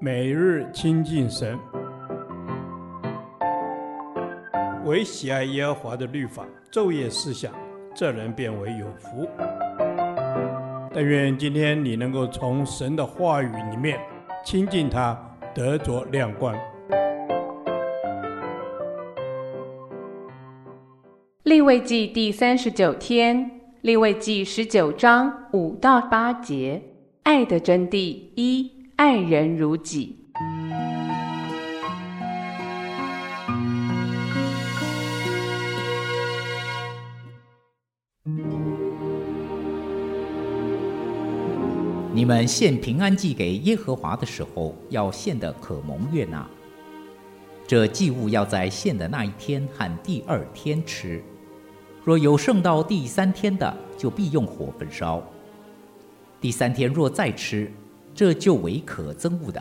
每日亲近神，唯喜爱耶和华的律法，昼夜思想，这人便为有福。但愿今天你能够从神的话语里面亲近他，得着亮光。立位记第三十九天，立位记十九章五到八节，爱的真谛一。爱人如己。你们献平安祭给耶和华的时候，要献的可蒙悦纳。这祭物要在献的那一天和第二天吃。若有剩到第三天的，就必用火焚烧。第三天若再吃，这就为可憎恶的，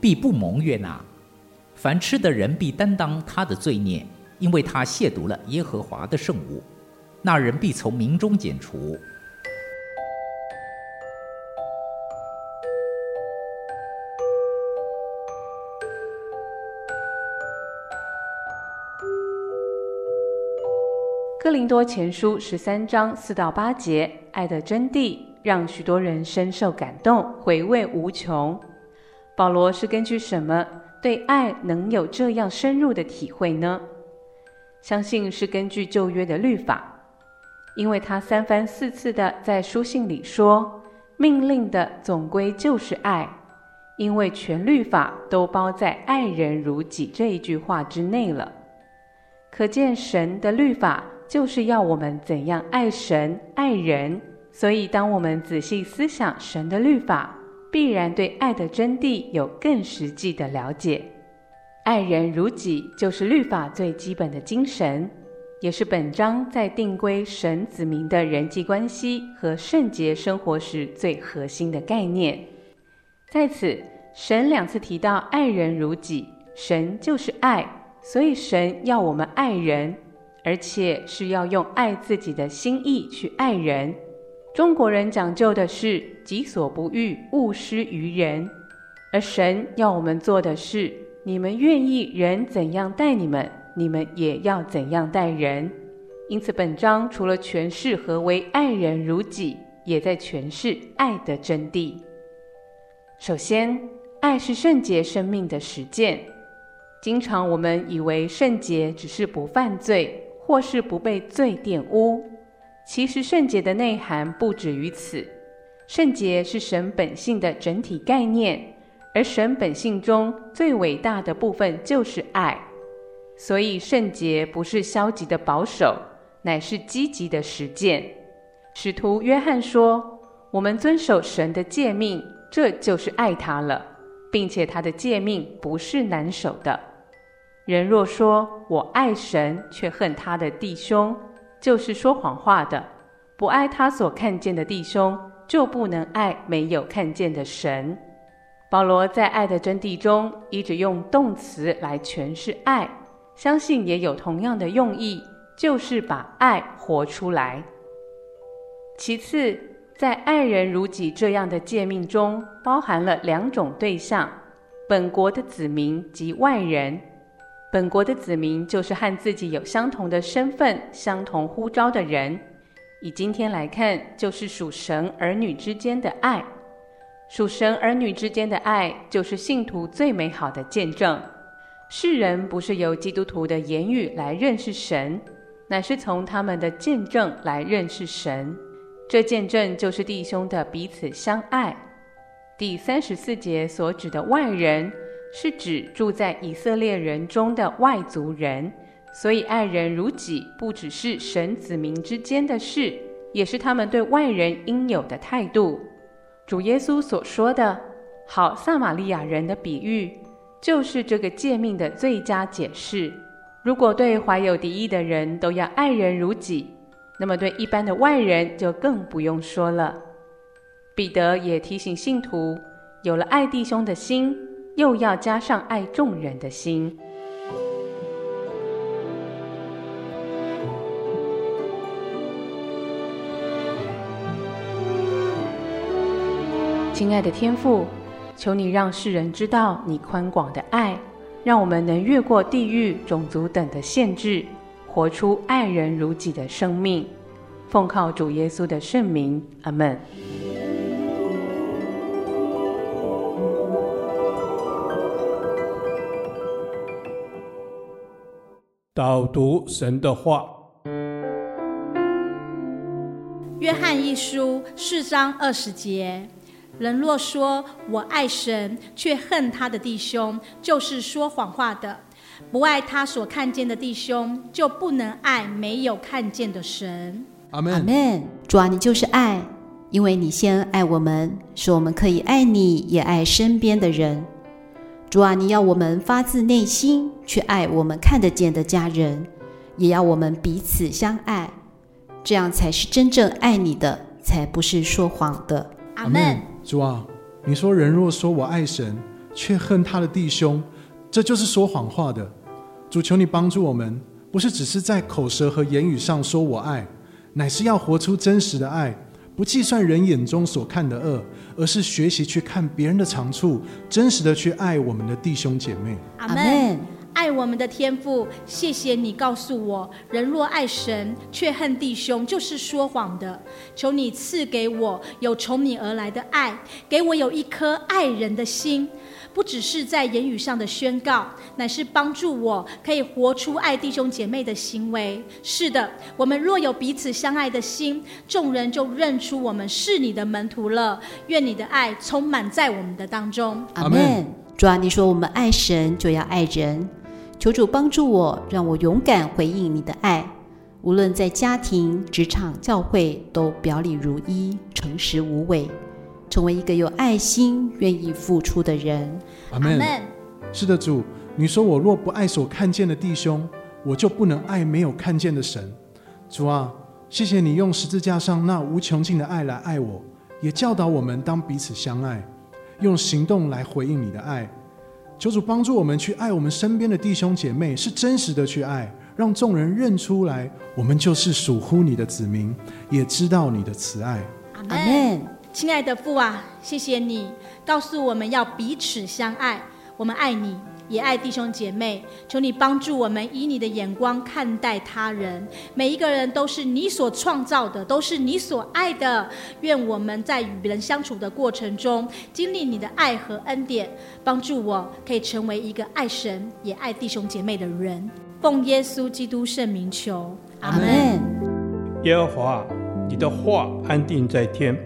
必不蒙悦纳。凡吃的人必担当他的罪孽，因为他亵渎了耶和华的圣物。那人必从民中剪除。哥林多前书十三章四到八节，爱的真谛。让许多人深受感动，回味无穷。保罗是根据什么对爱能有这样深入的体会呢？相信是根据旧约的律法，因为他三番四次的在书信里说，命令的总归就是爱，因为全律法都包在“爱人如己”这一句话之内了。可见神的律法就是要我们怎样爱神、爱人。所以，当我们仔细思想神的律法，必然对爱的真谛有更实际的了解。爱人如己，就是律法最基本的精神，也是本章在定规神子民的人际关系和圣洁生活时最核心的概念。在此，神两次提到爱人如己，神就是爱，所以神要我们爱人，而且是要用爱自己的心意去爱人。中国人讲究的是己所不欲，勿施于人，而神要我们做的是：你们愿意人怎样待你们，你们也要怎样待人。因此，本章除了诠释何为爱人如己，也在诠释爱的真谛。首先，爱是圣洁生命的实践。经常我们以为圣洁只是不犯罪，或是不被罪玷污。其实圣洁的内涵不止于此，圣洁是神本性的整体概念，而神本性中最伟大的部分就是爱，所以圣洁不是消极的保守，乃是积极的实践。使徒约翰说：“我们遵守神的诫命，这就是爱他了，并且他的诫命不是难守的。人若说我爱神，却恨他的弟兄。”就是说谎话的，不爱他所看见的弟兄，就不能爱没有看见的神。保罗在爱的真谛中，一直用动词来诠释爱，相信也有同样的用意，就是把爱活出来。其次，在爱人如己这样的诫命中，包含了两种对象：本国的子民及外人。本国的子民就是和自己有相同的身份、相同呼召的人。以今天来看，就是属神儿女之间的爱。属神儿女之间的爱，就是信徒最美好的见证。世人不是由基督徒的言语来认识神，乃是从他们的见证来认识神。这见证就是弟兄的彼此相爱。第三十四节所指的外人，是指住在以色列人中的外族人，所以爱人如己，不只是神子民之间的事，也是他们对外人应有的态度。主耶稣所说的“好撒玛利亚人”的比喻，就是这个诫命的最佳解释。如果对怀有敌意的人都要爱人如己，那么对一般的外人就更不用说了。彼得也提醒信徒，有了爱弟兄的心。又要加上爱众人的心。亲爱的天父，求你让世人知道你宽广的爱，让我们能越过地域、种族等的限制，活出爱人如己的生命。奉靠主耶稣的圣名，阿门。导读神的话，约翰一书四章二十节。人若说我爱神，却恨他的弟兄，就是说谎话的。不爱他所看见的弟兄，就不能爱没有看见的神。阿门。阿门。主啊，你就是爱，因为你先爱我们，使我们可以爱你，也爱身边的人。主啊，你要我们发自内心去爱我们看得见的家人，也要我们彼此相爱，这样才是真正爱你的，才不是说谎的。阿门。主啊，你说人若说我爱神，却恨他的弟兄，这就是说谎话的。主求你帮助我们，不是只是在口舌和言语上说我爱，乃是要活出真实的爱，不计算人眼中所看的恶，而是学习去看别人的长处，真实的去爱我们的弟兄姐妹。阿门。爱我们的天父，谢谢你告诉我，人若爱神却恨弟兄，就是说谎的。求你赐给我有从你而来的爱，给我有一颗爱人的心，不只是在言语上的宣告，乃是帮助我可以活出爱弟兄姐妹的行为。是的，我们若有彼此相爱的心，众人就认出我们是你的门徒了。愿你的爱充满在我们的当中。阿门。主啊，你说我们爱神就要爱人。求主帮助我，让我勇敢回应你的爱，无论在家庭、职场、教会，都表里如一，诚实无伪，成为一个有爱心、愿意付出的人。阿门。是的，主，你说我若不爱所看见的弟兄，我就不能爱没有看见的神。主啊，谢谢你用十字架上那无穷尽的爱来爱我，也教导我们当彼此相爱，用行动来回应你的爱。求主帮助我们去爱我们身边的弟兄姐妹，是真实的去爱，让众人认出来，我们就是属乎你的子民，也知道你的慈爱。阿门。亲爱的父啊，谢谢你告诉我们要彼此相爱，我们爱你。也爱弟兄姐妹，求你帮助我们以你的眼光看待他人。每一个人都是你所创造的，都是你所爱的。愿我们在与人相处的过程中，经历你的爱和恩典，帮助我可以成为一个爱神也爱弟兄姐妹的人。奉耶稣基督圣名求，阿门。耶和华，你的话安定在天，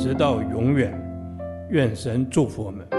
直到永远。愿神祝福我们。